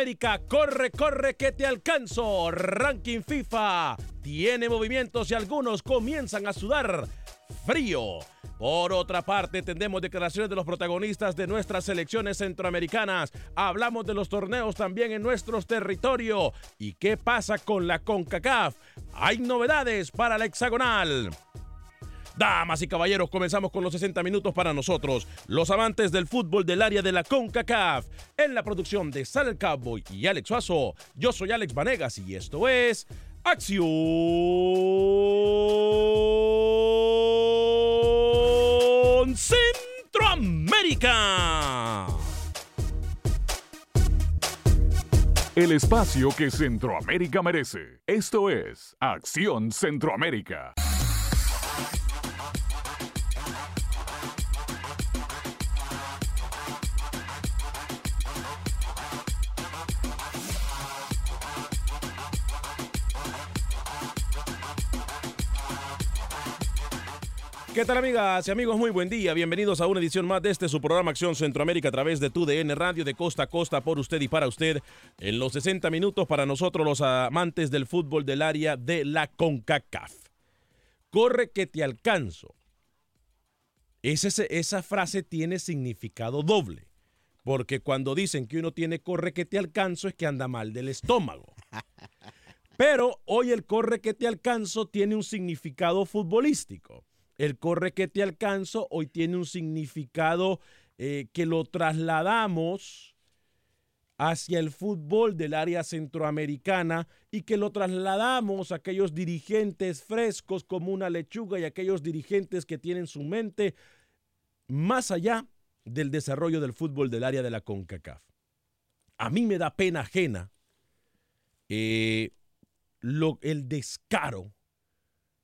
Centroamérica, corre, corre que te alcanzo. Ranking FIFA tiene movimientos y algunos comienzan a sudar frío. Por otra parte, tendremos declaraciones de los protagonistas de nuestras selecciones centroamericanas. Hablamos de los torneos también en nuestros territorios. ¿Y qué pasa con la CONCACAF? Hay novedades para la hexagonal. Damas y caballeros, comenzamos con los 60 minutos para nosotros, los amantes del fútbol del área de la CONCACAF. En la producción de Sal el Cowboy y Alex Suazo, yo soy Alex Vanegas y esto es Acción Centroamérica. El espacio que Centroamérica merece. Esto es Acción Centroamérica. ¿Qué tal amigas y amigos? Muy buen día. Bienvenidos a una edición más de este su programa Acción Centroamérica a través de tu DN Radio de costa a costa por usted y para usted en los 60 minutos para nosotros los amantes del fútbol del área de la CONCACAF. Corre que te alcanzo. Ese- esa frase tiene significado doble. Porque cuando dicen que uno tiene corre que te alcanzo es que anda mal del estómago. Pero hoy el corre que te alcanzo tiene un significado futbolístico. El corre que te alcanzo hoy tiene un significado eh, que lo trasladamos hacia el fútbol del área centroamericana y que lo trasladamos a aquellos dirigentes frescos como una lechuga y aquellos dirigentes que tienen su mente más allá del desarrollo del fútbol del área de la CONCACAF. A mí me da pena ajena eh, el descaro,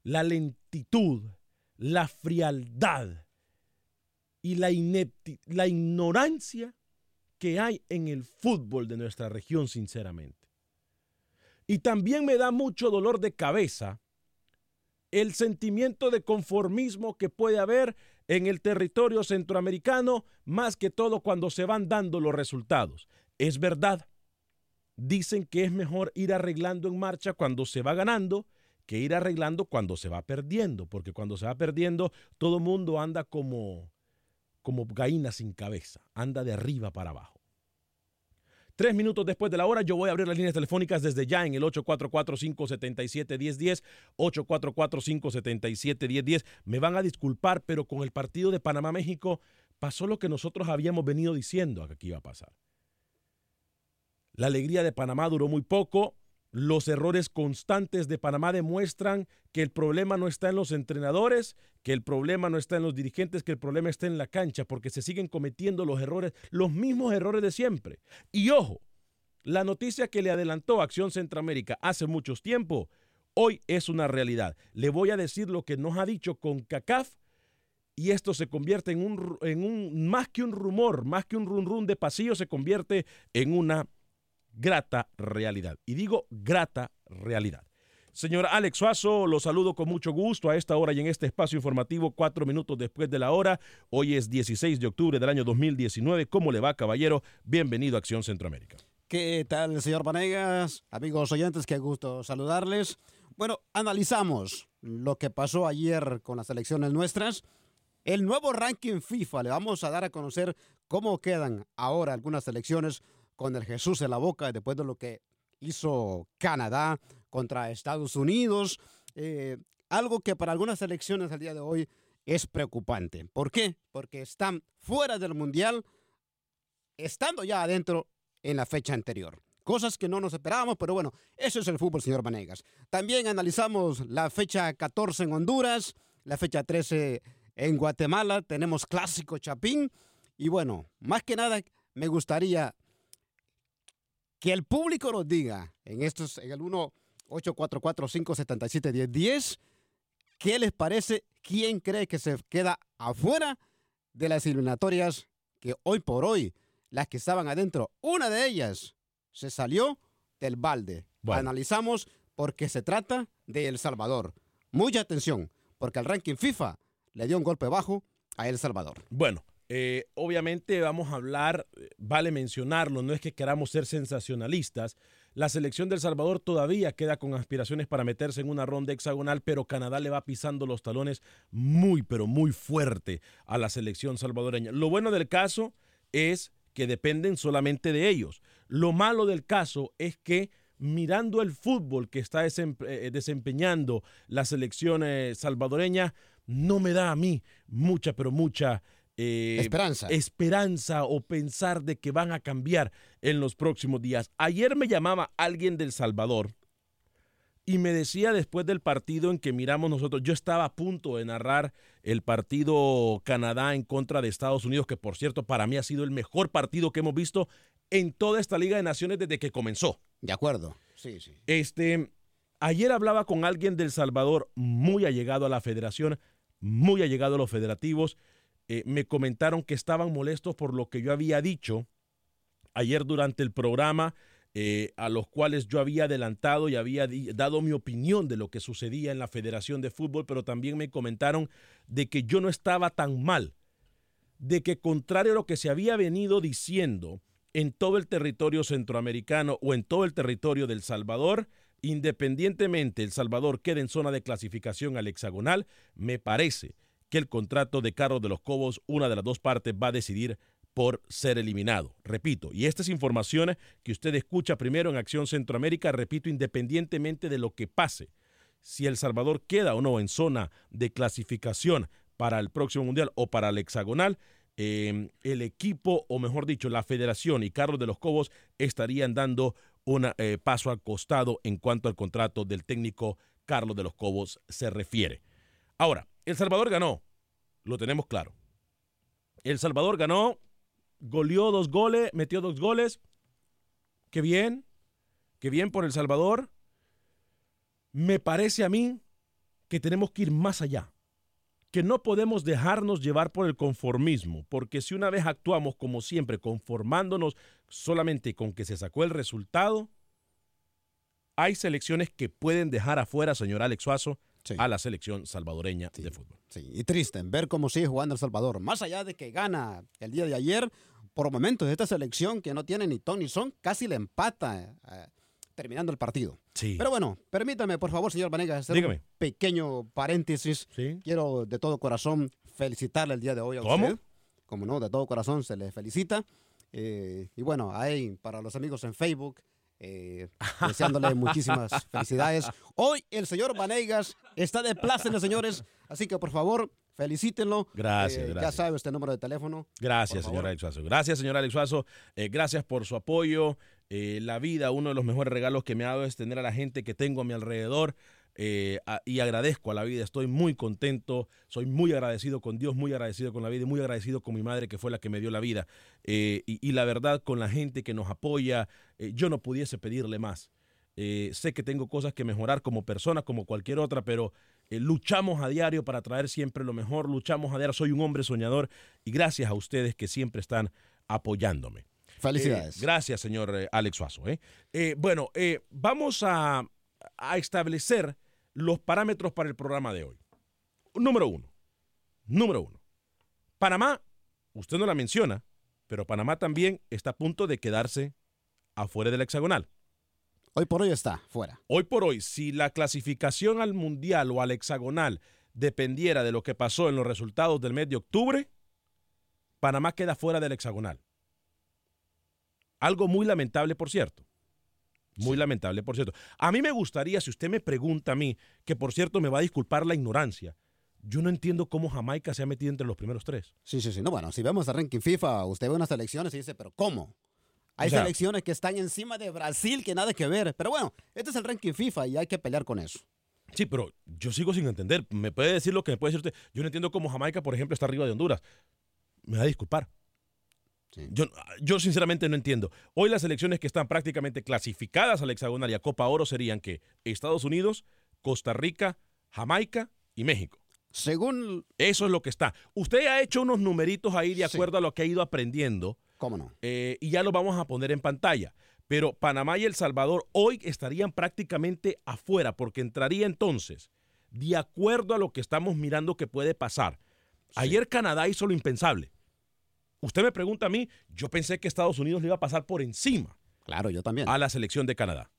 la lentitud, la frialdad y la, la ignorancia que hay en el fútbol de nuestra región, sinceramente. Y también me da mucho dolor de cabeza el sentimiento de conformismo que puede haber en el territorio centroamericano, más que todo cuando se van dando los resultados. Es verdad, dicen que es mejor ir arreglando en marcha cuando se va ganando que ir arreglando cuando se va perdiendo, porque cuando se va perdiendo todo mundo anda como como gallina sin cabeza, anda de arriba para abajo. Tres minutos después de la hora, yo voy a abrir las líneas telefónicas desde ya en el 844-577-1010, 844-577-1010. Me van a disculpar, pero con el partido de Panamá-México pasó lo que nosotros habíamos venido diciendo que iba a pasar. La alegría de Panamá duró muy poco. Los errores constantes de Panamá demuestran que el problema no está en los entrenadores, que el problema no está en los dirigentes, que el problema está en la cancha, porque se siguen cometiendo los errores, los mismos errores de siempre. Y ojo, la noticia que le adelantó Acción Centroamérica hace mucho tiempo, hoy es una realidad. Le voy a decir lo que nos ha dicho con CACAF y esto se convierte en un, en un más que un rumor, más que un run run de pasillo, se convierte en una grata realidad. Y digo grata realidad. Señor Alex Suazo, lo saludo con mucho gusto a esta hora y en este espacio informativo, cuatro minutos después de la hora. Hoy es 16 de octubre del año 2019. ¿Cómo le va, caballero? Bienvenido a Acción Centroamérica. ¿Qué tal, señor Vanegas? Amigos oyentes, qué gusto saludarles. Bueno, analizamos lo que pasó ayer con las elecciones nuestras. El nuevo ranking FIFA, le vamos a dar a conocer cómo quedan ahora algunas elecciones con el Jesús en la boca después de lo que hizo Canadá contra Estados Unidos. Eh, algo que para algunas elecciones al día de hoy es preocupante. ¿Por qué? Porque están fuera del Mundial, estando ya adentro en la fecha anterior. Cosas que no nos esperábamos, pero bueno, eso es el fútbol, señor Vanegas. También analizamos la fecha 14 en Honduras, la fecha 13 en Guatemala, tenemos clásico Chapín. Y bueno, más que nada, me gustaría que el público nos diga en estos, en el 1 844 577 1010 qué les parece, quién cree que se queda afuera de las eliminatorias que hoy por hoy, las que estaban adentro, una de ellas se salió del balde. Bueno. Analizamos porque se trata de El Salvador. Mucha atención, porque el ranking FIFA le dio un golpe bajo a El Salvador. Bueno, eh, obviamente vamos a hablar, eh, vale mencionarlo, no es que queramos ser sensacionalistas. La selección del Salvador todavía queda con aspiraciones para meterse en una ronda hexagonal, pero Canadá le va pisando los talones muy, pero muy fuerte a la selección salvadoreña. Lo bueno del caso es que dependen solamente de ellos. Lo malo del caso es que mirando el fútbol que está eh, desempeñando la selección salvadoreña, no me da a mí mucha, pero mucha eh, Esperanza. esperanza o pensar de que van a cambiar en los próximos días. Ayer me llamaba alguien del Salvador y me decía después del partido en que miramos nosotros, yo estaba a punto de narrar el partido Canadá en contra de Estados Unidos, que por cierto para mí ha sido el mejor partido que hemos visto en toda esta Liga de Naciones desde que comenzó. De acuerdo. Sí, sí. Este, ayer hablaba con alguien del Salvador muy allegado a la federación, muy allegado a los federativos. Eh, me comentaron que estaban molestos por lo que yo había dicho ayer durante el programa, eh, a los cuales yo había adelantado y había dado mi opinión de lo que sucedía en la Federación de Fútbol, pero también me comentaron de que yo no estaba tan mal, de que contrario a lo que se había venido diciendo en todo el territorio centroamericano o en todo el territorio del Salvador, independientemente El Salvador quede en zona de clasificación al hexagonal, me parece que el contrato de Carlos de los Cobos, una de las dos partes, va a decidir por ser eliminado. Repito, y esta es información que usted escucha primero en Acción Centroamérica, repito, independientemente de lo que pase, si El Salvador queda o no en zona de clasificación para el próximo Mundial o para el hexagonal, eh, el equipo, o mejor dicho, la federación y Carlos de los Cobos estarían dando un paso al costado en cuanto al contrato del técnico Carlos de los Cobos se refiere. Ahora, El Salvador ganó, lo tenemos claro. El Salvador ganó, goleó dos goles, metió dos goles. Qué bien, qué bien por El Salvador. Me parece a mí que tenemos que ir más allá, que no podemos dejarnos llevar por el conformismo, porque si una vez actuamos como siempre, conformándonos solamente con que se sacó el resultado, hay selecciones que pueden dejar afuera, señor Alex Suazo, Sí. a la selección salvadoreña de fútbol. Sí, y triste ver cómo sigue jugando El Salvador. Más allá de que gana el día de ayer, por momentos esta selección que no tiene ni ton ni son, casi le empata eh, terminando el partido. Sí. Pero bueno, permítame, por favor, señor Vanegas, hacer Dígame. un pequeño paréntesis. Sí. Quiero de todo corazón felicitarle el día de hoy a ¿Cómo? usted. Como no, de todo corazón se le felicita. Eh, y bueno, ahí para los amigos en Facebook, eh, deseándole muchísimas felicidades. Hoy el señor Vanegas está de plácemes, señores, así que por favor, felicítenlo. Gracias, Eh, Ya gracias. sabe este número de teléfono. Gracias, señor. Alex Suazo. Gracias, señor Alex Suazo. Eh, gracias por su apoyo. Eh, la vida, uno de los mejores regalos que me ha dado es tener a la gente que tengo a mi alrededor. Eh, a- y agradezco a la vida. Estoy muy contento. Soy muy agradecido con Dios, muy agradecido con la vida y muy agradecido con mi madre, que fue la que me dio la vida. Eh, y, y la verdad, con la gente que nos apoya, eh, yo no pudiese pedirle más. Sé que tengo cosas que mejorar como persona, como cualquier otra, pero luchamos a diario para traer siempre lo mejor, luchamos a diario, soy un hombre soñador y gracias a ustedes que siempre están apoyándome. Felicidades. Gracias, señor Alex Suazo. bueno, vamos a, a establecer los parámetros para el programa de hoy. Número uno. Número uno. Panamá, usted no la menciona, pero Panamá también está a punto de quedarse afuera del hexagonal. Hoy por hoy está fuera. Hoy por hoy, si la clasificación al mundial o al hexagonal dependiera de lo que pasó en los resultados del mes de octubre, Panamá queda fuera del hexagonal. Algo muy lamentable, por cierto. Muy lamentable, por cierto. A mí me gustaría, si usted me pregunta a mí, que por cierto me va a disculpar la ignorancia, yo no entiendo cómo Jamaica se ha metido entre los primeros tres. Sí, sí, sí. No, bueno, si vemos el ranking FIFA, usted ve unas selecciones y dice, pero ¿cómo? Hay O sea- selecciones que están encima de Brasil que nada que ver. Pero bueno, este es el ranking FIFA y hay que pelear con eso. Sí, pero yo sigo sin entender. Me puede decir lo que me puede decir usted. Yo no entiendo cómo Jamaica, por ejemplo, está arriba de Honduras. Me va a disculpar. Yo, yo sinceramente no entiendo. Hoy las elecciones que están prácticamente clasificadas al hexagonal y a Copa Oro serían que Estados Unidos, Costa Rica, Jamaica y México. Según... Eso es lo que está. Usted ha hecho unos numeritos ahí de Sí. acuerdo a lo que ha ido aprendiendo. ¿Cómo no? eh, y ya lo vamos a poner en pantalla. Pero Panamá y El Salvador hoy estarían prácticamente afuera porque entraría entonces, de acuerdo a lo que estamos mirando que puede pasar. Ayer Canadá hizo lo impensable. Usted me pregunta a mí, yo pensé que Estados Unidos le iba a pasar por encima Claro, yo también. a la selección de Canadá.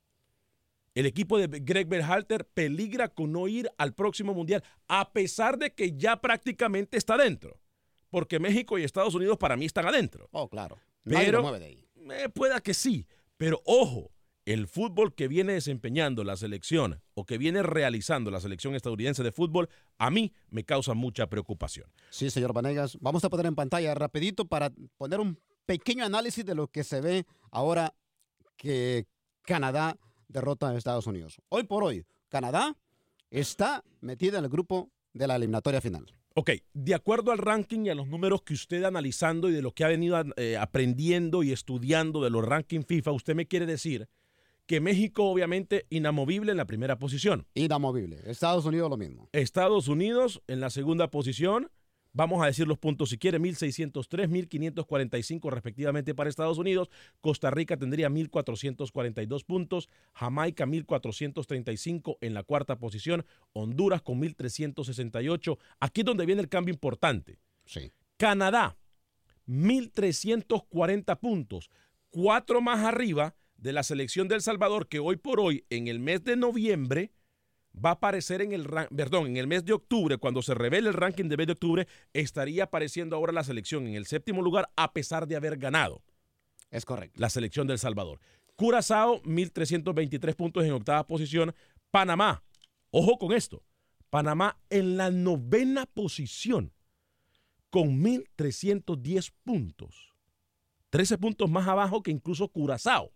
El equipo de Greg Berhalter peligra con no ir al próximo mundial, a pesar de que ya prácticamente está dentro. Porque México y Estados Unidos para mí están adentro. Oh, claro. Nadie Pero, lo mueve de ahí. eh, pueda que sí, pero ojo, el fútbol que viene desempeñando la selección o que viene realizando la selección estadounidense de fútbol, a mí me causa mucha preocupación. Sí, señor Vanegas. Vamos a poner en pantalla rapidito para poner un pequeño análisis de lo que se ve ahora que Canadá derrota a Estados Unidos. Hoy por hoy, Canadá está metida en el grupo de la eliminatoria final. Ok, de acuerdo al ranking y a los números que usted analizando y de lo que ha venido eh, aprendiendo y estudiando de los rankings FIFA, usted me quiere decir que México obviamente inamovible en la primera posición. Inamovible. Estados Unidos lo mismo. Estados Unidos en la segunda posición. Vamos a decir los puntos si quiere, 1603, 1545 respectivamente para Estados Unidos. Costa Rica tendría 1442 puntos. Jamaica 1435 en la cuarta posición. Honduras con 1368. Aquí es donde viene el cambio importante. Sí. Canadá, 1.340 puntos, cuatro más arriba de la selección del Salvador, que hoy por hoy, en el mes de noviembre, va a aparecer en el, perdón, en el mes de octubre, cuando se revele el ranking de mes de octubre, estaría apareciendo ahora la selección en el séptimo lugar, a pesar de haber ganado Es correcto. la selección del Salvador. Curazao, 1.323 puntos en octava posición. Panamá, ojo con esto, Panamá en la novena posición con 1.310 puntos. 13 puntos más abajo que incluso Curazao.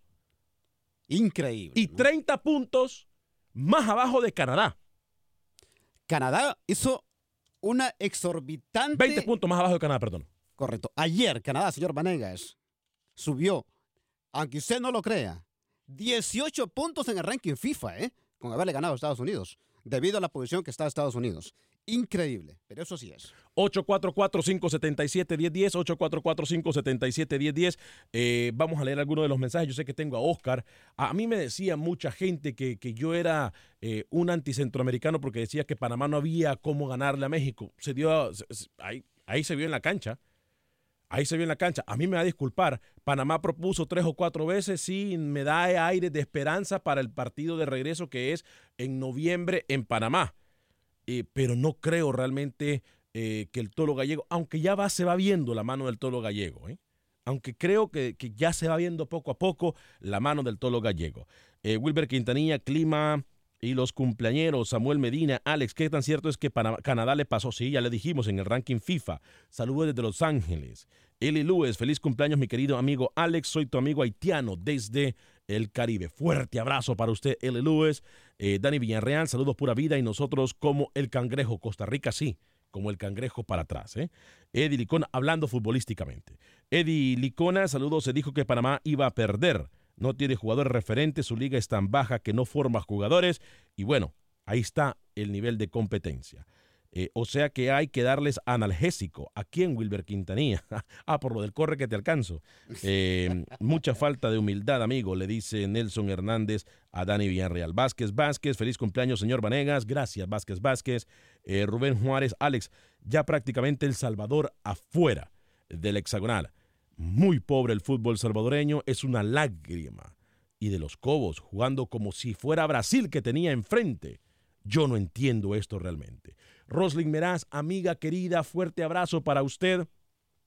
Increíble. Y 30 puntos más abajo de Canadá. Canadá hizo una exorbitante... 20 puntos más abajo de Canadá, perdón. Correcto. Ayer, Canadá, señor Vanegas, subió, aunque usted no lo crea, 18 puntos en el ranking FIFA, ¿eh? Con haberle ganado a Estados Unidos, debido a la posición que está Estados Unidos. Increíble, pero eso sí es. 844-577-1010, 844-577-1010. Eh, vamos a leer algunos de los mensajes. Yo sé que tengo a Oscar. A mí me decía mucha gente que, que yo era eh, un anticentroamericano porque decía que Panamá no había cómo ganarle a México. Se dio, ahí, ahí se vio en la cancha. Ahí se vio en la cancha. A mí me va a disculpar. Panamá propuso tres o cuatro veces. Sí, me da aire de esperanza para el partido de regreso que es en noviembre en Panamá. Eh, pero no creo realmente eh, que el Tolo Gallego, aunque ya se va viendo la mano del Tolo Gallego, ¿eh? aunque creo que, ya se va viendo poco a poco la mano del Tolo Gallego. Wilber Quintanilla, clima y los cumpleañeros, Samuel Medina, Alex, ¿qué tan cierto es que Canadá le pasó? Sí, ya le dijimos en el ranking FIFA. Saludos desde Los Ángeles. Eli Lewis, feliz cumpleaños, mi querido amigo Alex. Soy tu amigo haitiano desde el Caribe. Fuerte abrazo para usted, Eli Lewis. Eh, Dani Villarreal, saludos pura vida. Y nosotros como el cangrejo, Costa Rica, sí, como el cangrejo para atrás. ¿eh? Eddie Licona, hablando futbolísticamente. Eddie Licona, saludos. Se dijo que Panamá iba a perder. No tiene jugadores referentes, su liga es tan baja que no forma jugadores. Y bueno, ahí está el nivel de competencia. Eh, o sea que hay que darles analgésico. ¿A quién, Wilber Quintanilla? ah, por lo del corre que te alcanzo. Eh, mucha falta de humildad, amigo, le dice Nelson Hernández a Dani Villarreal. Vázquez Vázquez, feliz cumpleaños, señor Vanegas. Gracias, Vázquez Vázquez. Eh, Rubén Juárez, Alex, ya prácticamente El Salvador afuera del hexagonal. Muy pobre el fútbol salvadoreño, es una lágrima. Y de los Cobos, jugando como si fuera Brasil que tenía enfrente. Yo no entiendo esto realmente. Roslyn Meraz, amiga querida, fuerte abrazo para usted.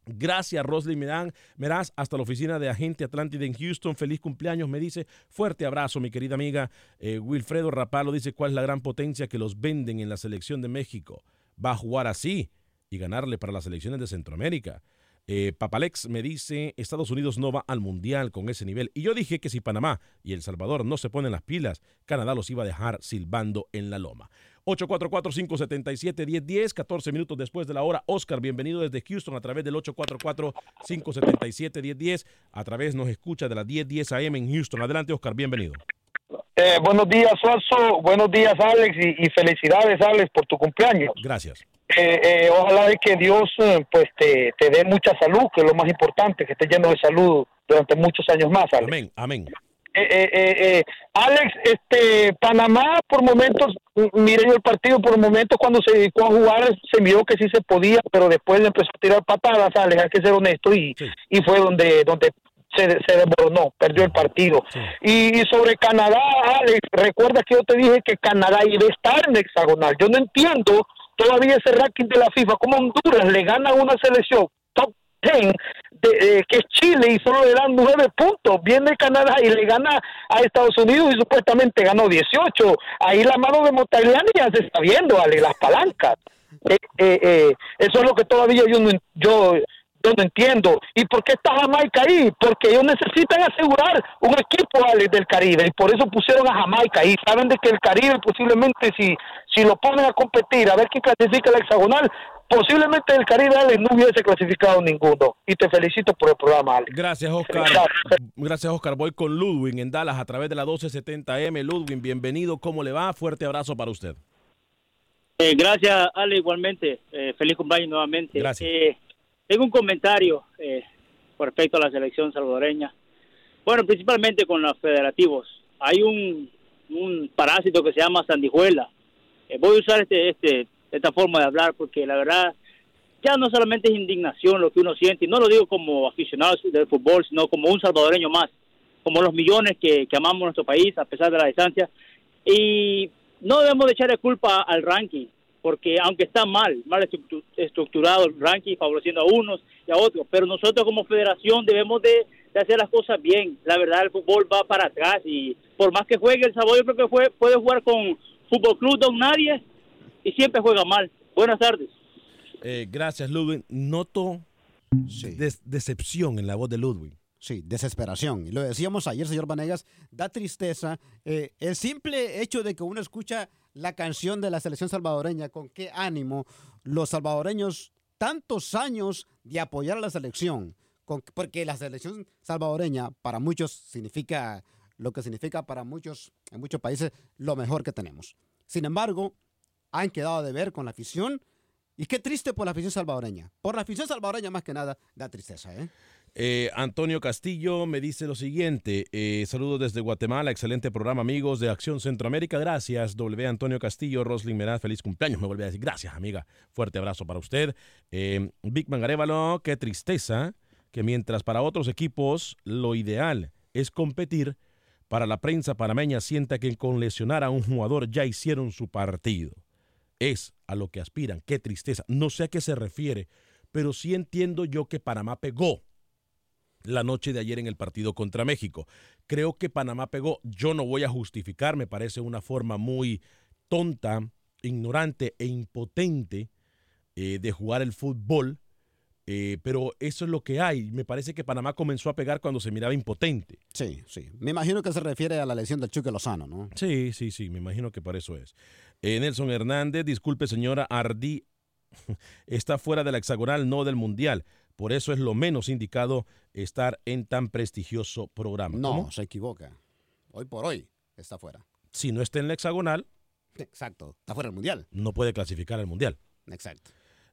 Gracias, Roslyn Meraz. Meraz, hasta la oficina de Agente Atlántida en Houston. Feliz cumpleaños, me dice. Fuerte abrazo, mi querida amiga. Eh, Wilfredo Rapalo dice cuál es la gran potencia que los venden en la selección de México. Va a jugar así y ganarle para las selecciones de Centroamérica. Eh, Papalex me dice, Estados Unidos no va al Mundial con ese nivel. Y yo dije que si Panamá y El Salvador no se ponen las pilas, Canadá los iba a dejar silbando en la loma. 844-577-1010, 14 minutos después de la hora. Oscar, bienvenido desde Houston a través del 844-577-1010. A través nos escucha de las 1010 AM en Houston. Adelante, Oscar, bienvenido. Eh, buenos días, Suazo. Buenos días, Alex. Y, y felicidades, Alex, por tu cumpleaños. Gracias. Eh, eh, ojalá de que Dios pues te, te dé mucha salud, que es lo más importante, que estés lleno de salud durante muchos años más, Alex. Amén, amén. Eh, eh, eh, eh, Alex, este, Panamá por momentos, m- mire yo el partido, por momentos cuando se dedicó a jugar se miró que sí se podía, pero después le empezó a tirar patadas, Alex, hay que ser honesto, y, y fue donde, donde se, se desmoronó, perdió el partido. Y, y sobre Canadá, Alex, recuerda que yo te dije que Canadá iba a estar en hexagonal. Yo no entiendo todavía ese ranking de la FIFA, como Honduras le gana a una selección top 10 de, eh, que es Chile y solo le dan nueve puntos. Viene Canadá y le gana a Estados Unidos y supuestamente ganó 18. Ahí la mano de Motagliani ya se está viendo, Ale, las palancas. Eh, eh, eh, eso es lo que todavía yo no, yo, yo no entiendo. ¿Y por qué está Jamaica ahí? Porque ellos necesitan asegurar un equipo Ale, del Caribe y por eso pusieron a Jamaica ahí. Saben de que el Caribe posiblemente si, si lo ponen a competir, a ver quién clasifica el hexagonal, posiblemente el Caribe Ale, no hubiese clasificado ninguno. Y te felicito por el programa, Ale. Gracias, Oscar. Gracias, Oscar. Voy con Ludwig en Dallas a través de la 1270M. Ludwig, bienvenido. ¿Cómo le va? Fuerte abrazo para usted. Eh, gracias, Ale, igualmente. Eh, feliz cumpleaños nuevamente. Gracias. Eh, tengo un comentario eh, con respecto a la selección salvadoreña. Bueno, principalmente con los federativos. Hay un, un parásito que se llama sandijuela. Eh, voy a usar este, este, esta forma de hablar porque la verdad ya no solamente es indignación lo que uno siente, y no lo digo como aficionado del fútbol, sino como un salvadoreño más, como los millones que, amamos nuestro país a pesar de la distancia. Y no debemos de echarle culpa al ranking, porque aunque está mal, mal estructu- estructurado el ranking, favoreciendo a unos y a otros, pero nosotros como federación debemos de, hacer las cosas bien. La verdad, el fútbol va para atrás y por más que juegue El Salvador, yo creo que puede jugar con Fútbol Club Don Nadie y siempre juega mal. Buenas tardes. Eh, gracias, Ludwig. Noto des- decepción en la voz de Ludwig. Sí, desesperación. Y lo decíamos ayer, señor Vanegas, da tristeza eh, el simple hecho de que uno escucha la canción de la selección salvadoreña, con qué ánimo los salvadoreños, tantos años de apoyar a la selección, con- porque la selección salvadoreña para muchos significa lo que significa para muchos, en muchos países, lo mejor que tenemos. Sin embargo, han quedado de ver con la afición y qué triste por la afición salvadoreña. Por la afición salvadoreña más que nada da tristeza, ¿eh? Eh, Antonio Castillo me dice lo siguiente. eh, saludos desde Guatemala. Excelente programa, amigos de Acción Centroamérica. Gracias, W. Antonio Castillo. Roslyn Meraz, feliz cumpleaños. Me vuelve a decir gracias, amiga. Fuerte abrazo para usted. Eh, Big Man Arevalo, qué tristeza que mientras para otros equipos lo ideal es competir, para la prensa panameña sienta que con lesionar a un jugador ya hicieron su partido. Es a lo que aspiran. Qué tristeza. No sé a qué se refiere, pero sí entiendo yo que Panamá pegó la noche de ayer en el partido contra México. Creo que Panamá pegó. Yo no voy a justificar, me parece una forma muy tonta, ignorante e impotente eh, de jugar el fútbol. eh, pero eso es lo que hay. Me parece que Panamá comenzó a pegar cuando se miraba impotente. Sí, sí. Me imagino que se refiere a la lesión del Chuque Lozano, ¿no? Sí, sí, sí, me imagino que por eso es. Eh, Nelson Hernández, disculpe señora Ardí, está fuera de la hexagonal, no del mundial. Por eso es lo menos indicado estar en tan prestigioso programa. No, ¿Cómo? se equivoca. Hoy por hoy está fuera. Si no está en la hexagonal, Exacto. Está fuera del mundial. no puede clasificar al mundial. Exacto.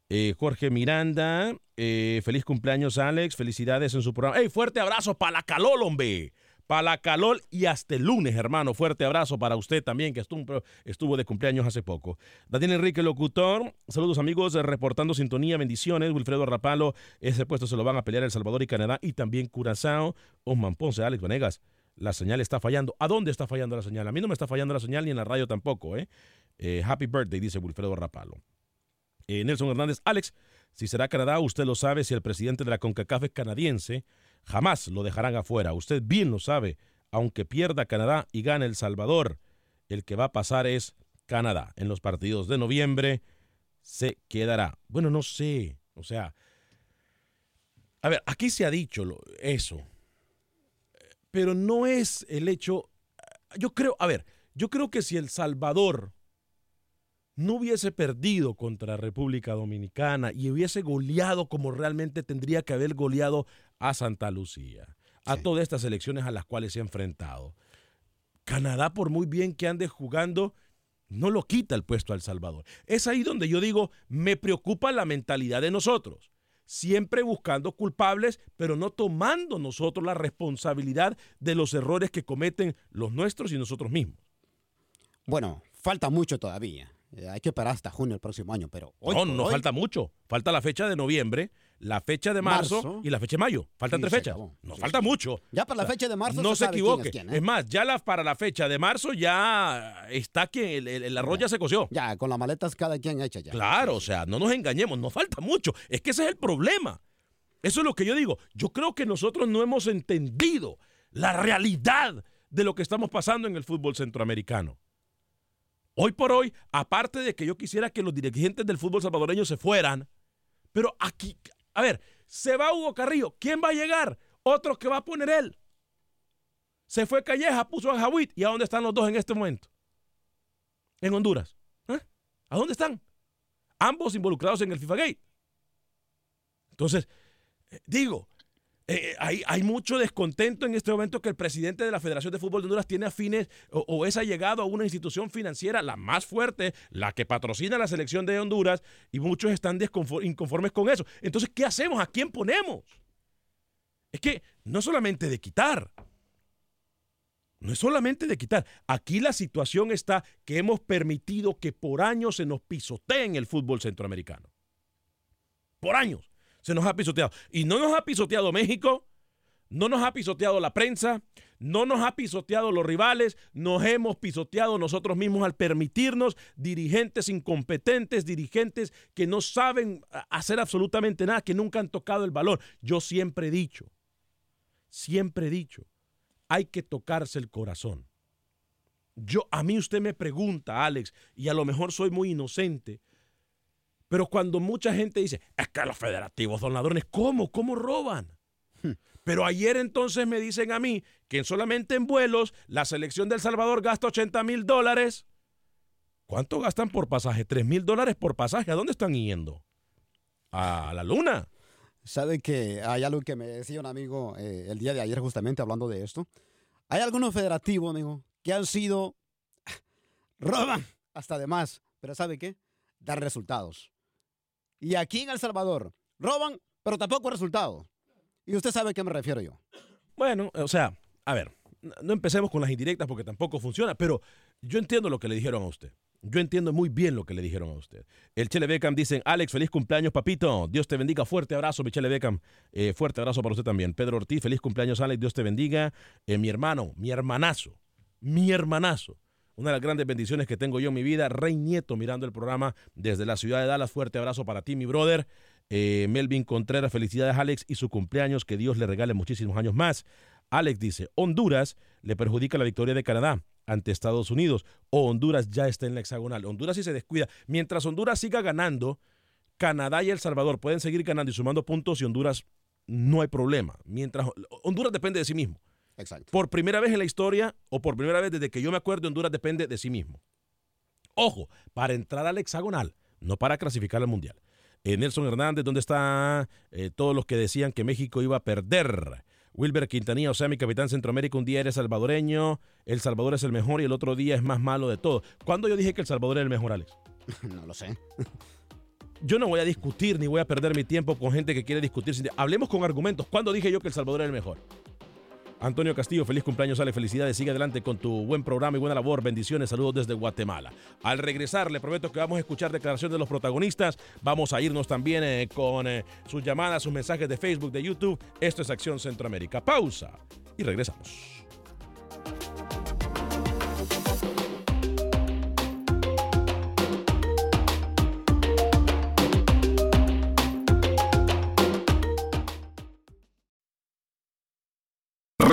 Eh, Jorge Miranda, eh, feliz cumpleaños Alex, felicidades en su programa. ¡Ey, fuerte abrazo para la Calol, hombre! Para la Calol y hasta el lunes, hermano. Fuerte abrazo para usted también, que estuvo, de cumpleaños hace poco. Daniel Enrique Locutor, saludos amigos, reportando sintonía, bendiciones. Wilfredo Rapalo, ese puesto se lo van a pelear El Salvador y Canadá y también Curazao. Osman Ponce, Alex Vanegas, la señal está fallando. ¿A dónde está fallando la señal? A mí no me está fallando la señal ni en la radio tampoco, ¿eh? Eh, happy birthday, dice Wilfredo Rapalo. Eh, Nelson Hernández, Alex, si será Canadá, usted lo sabe, si el presidente de la CONCACAF es canadiense, jamás lo dejarán afuera. Usted bien lo sabe, aunque pierda Canadá y gane El Salvador, el que va a pasar es Canadá. En los partidos de noviembre se quedará. Bueno, no sé, o sea, a ver, aquí se ha dicho eso, pero no es el hecho, yo creo, a ver, yo creo que si El Salvador no hubiese perdido contra República Dominicana y hubiese goleado como realmente tendría que haber goleado a Santa Lucía, a todas estas elecciones a las cuales se ha enfrentado. Canadá, por muy bien que ande jugando, no lo quita el puesto a El Salvador. Es ahí donde yo digo, me preocupa la mentalidad de nosotros. Siempre buscando culpables, pero no tomando nosotros la responsabilidad de los errores que cometen los nuestros y nosotros mismos. Bueno, falta mucho todavía. Eh, hay que esperar hasta junio del próximo año, pero hoy no, no hoy- falta mucho. Falta la fecha de noviembre, la fecha de marzo, Marzo. y la fecha de mayo. Faltan Sí, tres fechas. acabó. No Sí, falta sí. mucho. Ya para la O sea, fecha de marzo No se quién equivoque. es quién, Es, ¿eh? más, ya la, para la fecha de marzo ya está que el, el- el arroz ya se coció. Ya, con las maletas cada quien hecha ya. Claro, o sea, no nos engañemos, no falta mucho. Es que ese es el problema. Eso es lo que yo digo. Yo creo que nosotros no hemos entendido la realidad de lo que estamos pasando en el fútbol centroamericano. Hoy por hoy, aparte de que yo quisiera que los dirigentes del fútbol salvadoreño se fueran, pero aquí, a ver, se va Hugo Carrillo, ¿quién va a llegar? Otro que va a poner él. Se fue Calleja, puso a Javitt, ¿y a dónde están los dos en este momento? En Honduras. ¿Eh? ¿A dónde están? Ambos involucrados en el FIFA Gate. Entonces, eh, digo, eh, hay, hay mucho descontento en este momento que el presidente de la Federación de Fútbol de Honduras tiene afines o, o es allegado a una institución financiera, la más fuerte, la que patrocina la selección de Honduras, y muchos están inconformes con eso. Entonces, ¿qué hacemos? ¿A quién ponemos? Es que no solamente de quitar, no es solamente de quitar. Aquí la situación está que hemos permitido que por años se nos pisotee en el fútbol centroamericano. Por años se nos ha pisoteado. Y no nos ha pisoteado México, no nos ha pisoteado la prensa, no nos ha pisoteado los rivales, nos hemos pisoteado nosotros mismos al permitirnos dirigentes incompetentes, dirigentes que no saben hacer absolutamente nada, que nunca han tocado el balón. Yo siempre he dicho, siempre he dicho, hay que tocarse el corazón. Yo, a mí usted me pregunta, Alex, y a lo mejor soy muy inocente, pero cuando mucha gente dice, es que los federativos son ladrones, ¿cómo? ¿Cómo roban? Pero ayer entonces me dicen a mí que solamente en vuelos la selección del Salvador gasta 80 mil dólares. ¿Cuánto gastan por pasaje? 3 mil dólares por pasaje. ¿A dónde están yendo? A la luna. Sabe que hay algo que me decía un amigo eh, el día de ayer justamente hablando de esto. Hay algunos federativos, amigo, que han sido... roban hasta de más. Pero ¿sabe qué? Dar resultados. Y aquí en El Salvador, roban, pero tampoco resultados. Y usted sabe a qué me refiero yo. Bueno, o sea, a ver, no- empecemos con las indirectas porque tampoco funciona, pero yo entiendo lo que le dijeron a usted. Yo entiendo muy bien lo que le dijeron a usted. El Chele Beckham dicen, Alex, feliz cumpleaños, papito. Dios te bendiga. Fuerte abrazo, Michele Beckham. Eh, fuerte abrazo para usted también. Pedro Ortiz, feliz cumpleaños, Alex. Dios te bendiga. Eh, mi hermano, mi hermanazo, mi hermanazo. Una de las grandes bendiciones que tengo yo en mi vida. Rey Nieto mirando el programa desde la ciudad de Dallas. Fuerte abrazo para ti, mi brother. Eh, Melvin Contreras, felicidades, Alex, y su cumpleaños. Que Dios le regale muchísimos años más. Alex dice, Honduras le perjudica la victoria de Canadá ante Estados Unidos o Honduras ya está en la hexagonal. Honduras sí se descuida. Mientras Honduras siga ganando, Canadá y El Salvador pueden seguir ganando y sumando puntos y Honduras no hay problema. Mientras Honduras depende de sí mismo. Exacto. Por primera vez en la historia o por primera vez desde que yo me acuerdo, Honduras depende de sí mismo. Ojo, para entrar al hexagonal, no para clasificar al mundial. Eh, Nelson Hernández, ¿dónde está eh, todos los que decían que México iba a perder? Wilber Quintanilla, o sea, mi capitán Centroamérica, un día eres salvadoreño, El Salvador es el mejor y el otro día es más malo de todo. ¿Cuándo yo dije que El Salvador era el mejor, Alex? No lo sé. Yo no voy a discutir ni voy a perder mi tiempo con gente que quiere discutir. sin- Hablemos con argumentos. ¿Cuándo dije yo que El Salvador era el mejor? Antonio Castillo, feliz cumpleaños, Ale, felicidades. Sigue adelante con tu buen programa y buena labor. Bendiciones, saludos desde Guatemala. Al regresar, le prometo que vamos a escuchar declaraciones de los protagonistas. Vamos a irnos también eh, con eh, sus llamadas, sus mensajes de Facebook, de YouTube. Esto es Acción Centroamérica. Pausa y regresamos.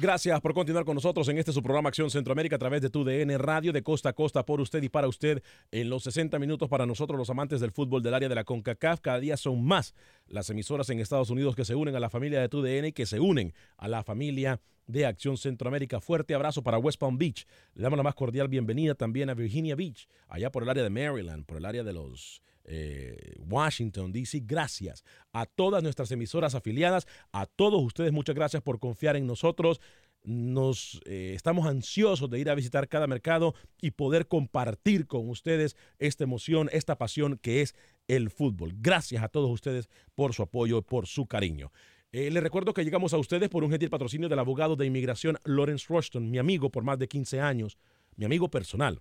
Gracias por continuar con nosotros en este su programa Acción Centroamérica a través de tu DN Radio de costa a costa por usted y para usted en los 60 minutos para nosotros los amantes del fútbol del área de la CONCACAF. Cada día son más las emisoras en Estados Unidos que se unen a la familia de tu DN y que se unen a la familia de Acción Centroamérica. Fuerte abrazo para West Palm Beach. Le damos la más cordial bienvenida también a Virginia Beach, allá por el área de Maryland, por el área de los eh, Washington, D.C. Gracias a todas nuestras emisoras afiliadas, a todos ustedes, muchas gracias por confiar en nosotros. Nos eh, estamos ansiosos de ir a visitar cada mercado y poder compartir con ustedes esta emoción, esta pasión que es el fútbol. Gracias a todos ustedes por su apoyo, por su cariño. Eh, les recuerdo que llegamos a ustedes por un gentil patrocinio del abogado de inmigración Lawrence Rushton, mi amigo por más de 15 años, mi amigo personal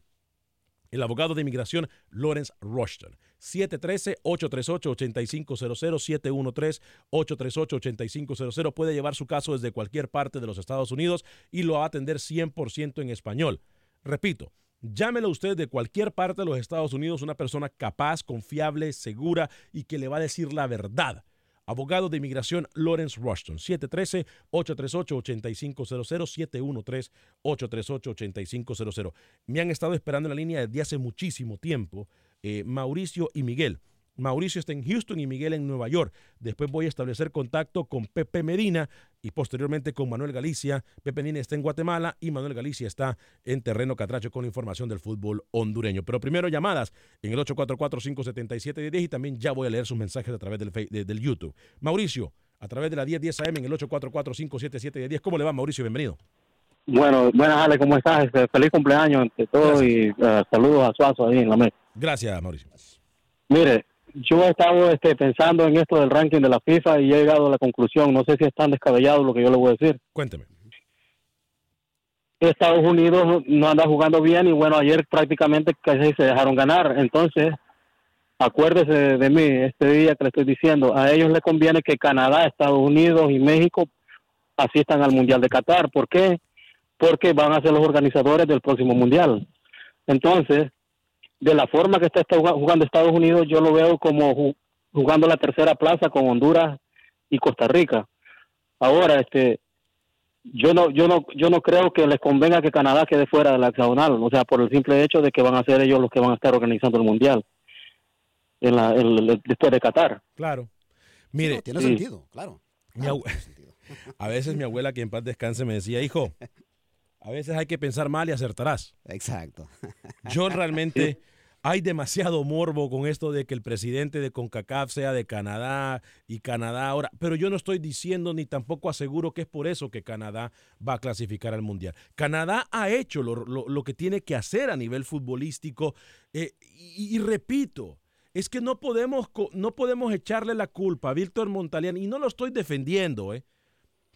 el abogado de inmigración Lawrence Rushton. 713-838-8500, 713-838-8500. Puede llevar su caso desde cualquier parte de los Estados Unidos y lo va a atender 100% en español. Repito, llámelo usted de cualquier parte de los Estados Unidos, una persona capaz, confiable, segura y que le va a decir la verdad. Abogado de inmigración Lawrence Rushton, 713-838-8500, 713-838-8500. Me han estado esperando en la línea desde hace muchísimo tiempo eh, Mauricio y Miguel. Mauricio está en Houston y Miguel en Nueva York. Después voy a establecer contacto con Pepe Medina y posteriormente con Manuel Galicia. Pepe Medina está en Guatemala y Manuel Galicia está en terreno catracho con información del fútbol hondureño. Pero primero llamadas en el 844-577-10 y también ya voy a leer sus mensajes a través del, de- del YouTube. Mauricio, a través de la 1010 AM en el 844-577-10. ¿Cómo le va, Mauricio? Bienvenido. Bueno, buenas, Ale, ¿cómo estás? Este, feliz cumpleaños ante todo y eh, saludos a Suazo ahí en la mesa. Gracias, Mauricio. Mire, yo he estado este, pensando en esto del ranking de la FIFA y he llegado a la conclusión, no sé si es tan descabellado lo que yo le voy a decir. Cuénteme. Estados Unidos no anda jugando bien y bueno, ayer prácticamente casi se dejaron ganar. Entonces, acuérdese de mí este día que le estoy diciendo, a ellos les conviene que Canadá, Estados Unidos y México asistan al Mundial de Qatar. ¿Por qué? Porque van a ser los organizadores del próximo Mundial. Entonces, de la forma que está está jugando Estados Unidos, yo lo veo como ju- jugando la tercera plaza con Honduras y Costa Rica. Ahora, este, yo no, yo no, yo no creo que les convenga que Canadá quede fuera de la hexagonal, o sea, por el simple hecho de que van a ser ellos los que van a estar organizando el mundial en la, el- después de Qatar. Claro. Mire, tiene Sí. sentido, claro. Mi a veces mi abuela, que en paz descanse, me decía, hijo, a veces hay que pensar mal y acertarás. Exacto. Yo realmente, hay demasiado morbo con esto de que el presidente de CONCACAF sea de Canadá y Canadá ahora, pero yo no estoy diciendo ni tampoco aseguro que es por eso que Canadá va a clasificar al Mundial. Canadá ha hecho lo, lo- lo que tiene que hacer a nivel futbolístico eh, y, y repito, es que no podemos, no podemos echarle la culpa a Víctor Montalian y no lo estoy defendiendo, ¿eh?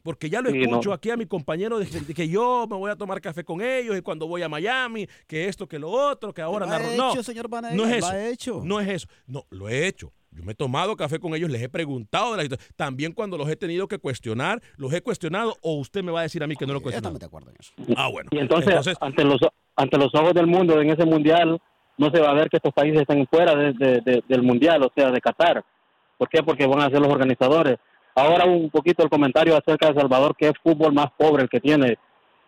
Porque ya lo Sí, escucho no. aquí a mi compañero de, de que yo me voy a tomar café con ellos y cuando voy a Miami, que esto, que lo otro, que ahora narro- no, hecho, señor no es eso. ha hecho. No es eso. No, lo he hecho. Yo me he tomado café con ellos, les he preguntado de la situación. También cuando los he tenido que cuestionar, los he cuestionado o usted me va a decir a mí que no lo cuestionado. de acuerdo en eso. Ah, bueno. Y entonces, ante los ante los ojos del mundo en ese mundial no se va a ver que estos países están fuera de- de- de- del mundial, o sea, de Qatar. ¿Por qué? Porque van a ser los organizadores. Ahora un poquito el comentario acerca de Salvador, que es fútbol más pobre el que tiene.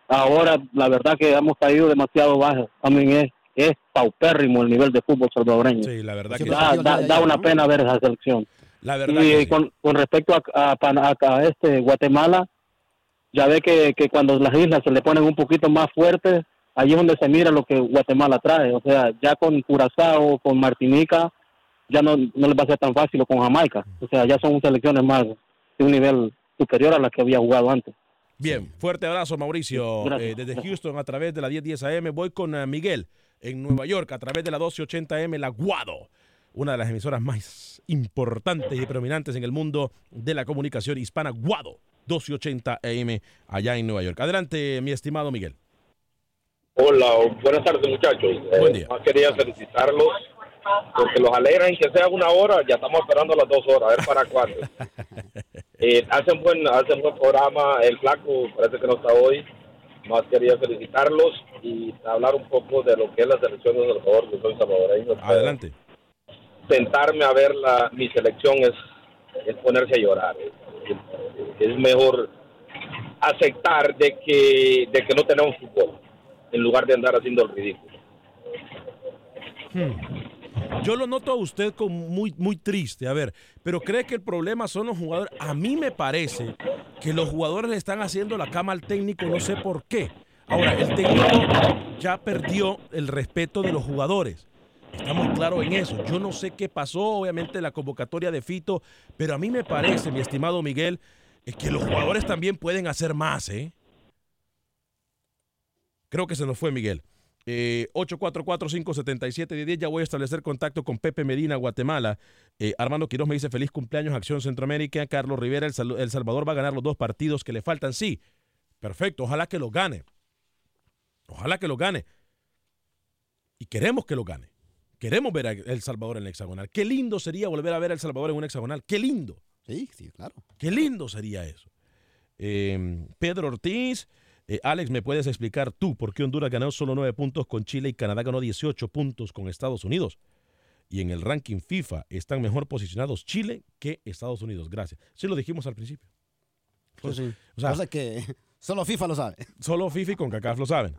Ahora, la verdad que hemos caído demasiado bajo. Mí es, es paupérrimo el nivel de fútbol salvadoreño. Sí, la verdad que da, sí. da- da una pena ver esa selección. La verdad y que sí. con, con respecto a, a a- a este Guatemala, ya ve que, que cuando las islas se le ponen un poquito más fuertes, ahí es donde se mira lo que Guatemala trae. O sea, ya con Curazao, con Martinica, ya no, no les va a ser tan fácil o con Jamaica. O sea, ya son selecciones más de un nivel superior a las que había jugado antes. Bien, fuerte abrazo, Mauricio. Gracias. Eh, desde Houston a través de la 1010 AM. Voy con eh, Miguel en Nueva York a través de la 1280 AM, la Guado. Una de las emisoras más importantes y predominantes en el mundo de la comunicación hispana, Guado. 1280 AM allá en Nueva York. Adelante, mi estimado Miguel. Hola, buenas tardes muchachos. Buen Eh, día. más quería felicitarlos porque los alegran que sea una hora, ya estamos esperando las dos horas, a ver para cuándo. Eh, hacen buen hacen buen programa, el flaco parece que no está hoy, más quería felicitarlos y hablar un poco de lo que es la selección de Salvador, que soy salvadoreño. Adelante. Sentarme a ver la, mi selección es, es ponerse a llorar. Es, es mejor aceptar de que, de que no tenemos fútbol en lugar de andar haciendo el ridículo. Hmm. Yo lo noto a usted como muy, muy triste, a ver, pero cree que el problema son los jugadores. A mí me parece que los jugadores le están haciendo la cama al técnico, no sé por qué. Ahora, el técnico ya perdió el respeto de los jugadores. Estamos claros en eso. Yo no sé qué pasó, obviamente, la convocatoria de Fito, pero a mí me parece, mi estimado Miguel, es que los jugadores también pueden hacer más, ¿eh? Creo que se nos fue Miguel. Eh, 844-577-10. Ya voy a establecer contacto con Pepe Medina, Guatemala. Eh, Armando Quiroz me dice feliz cumpleaños, Acción Centroamérica. Carlos Rivera, el, Sal- El Salvador va a ganar los dos partidos que le faltan. Sí, perfecto. Ojalá que los gane. Ojalá que los gane. Y queremos que los gane. Queremos ver a El Salvador en el hexagonal. Qué lindo sería volver a ver a El Salvador en un hexagonal. Qué lindo. Sí, sí, claro. Qué lindo sería eso. Eh, Pedro Ortiz, eh, Alex, ¿me puedes explicar tú por qué Honduras ganó solo 9 puntos con Chile y Canadá ganó 18 puntos con Estados Unidos? Y en el ranking FIFA están mejor posicionados Chile que Estados Unidos. Gracias. Sí lo dijimos al principio. Pues, Sí, sí. o sea- Cosa que solo FIFA lo sabe. Solo FIFA y con CACAF lo saben.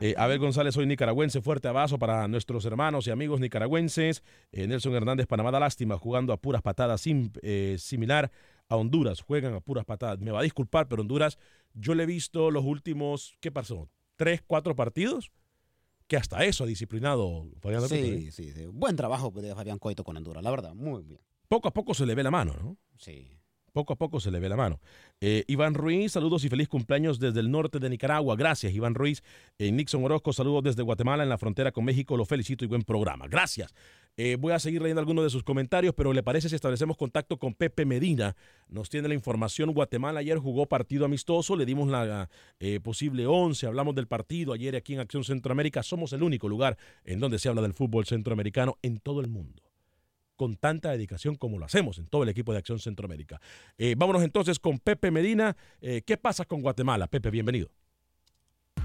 Eh, Abel González, soy nicaragüense. Fuerte abrazo para nuestros hermanos y amigos nicaragüenses. Eh, Nelson Hernández, Panamá da lástima, jugando a puras patadas, sim- similar a Honduras. Juegan a puras patadas. Me va a disculpar, pero Honduras, yo le he visto los últimos, ¿qué pasó? ¿Tres, cuatro partidos? Que hasta eso ha disciplinado. Fabián Coito, ¿eh? Sí, sí, sí. Buen trabajo de Fabián Coito con Honduras, la verdad, muy bien. Poco a poco se le ve la mano, ¿no? Sí. Poco a poco se le ve la mano. Eh, Iván Ruiz, saludos y feliz cumpleaños desde el norte de Nicaragua. Gracias, Iván Ruiz. Eh, Nixon Orozco, saludos desde Guatemala en la frontera con México. Lo felicito y buen programa. Gracias. Eh, voy a seguir leyendo algunos de sus comentarios, pero ¿le parece si establecemos contacto con Pepe Medina? Nos tiene la información. Guatemala ayer jugó partido amistoso, le dimos la eh, posible 11, hablamos del partido ayer aquí en Acción Centroamérica. Somos el único lugar en donde se habla del fútbol centroamericano en todo el mundo con tanta dedicación como lo hacemos en todo el equipo de Acción Centroamérica. Eh, vámonos entonces con Pepe Medina. Eh, ¿Qué pasa con Guatemala? Pepe, bienvenido.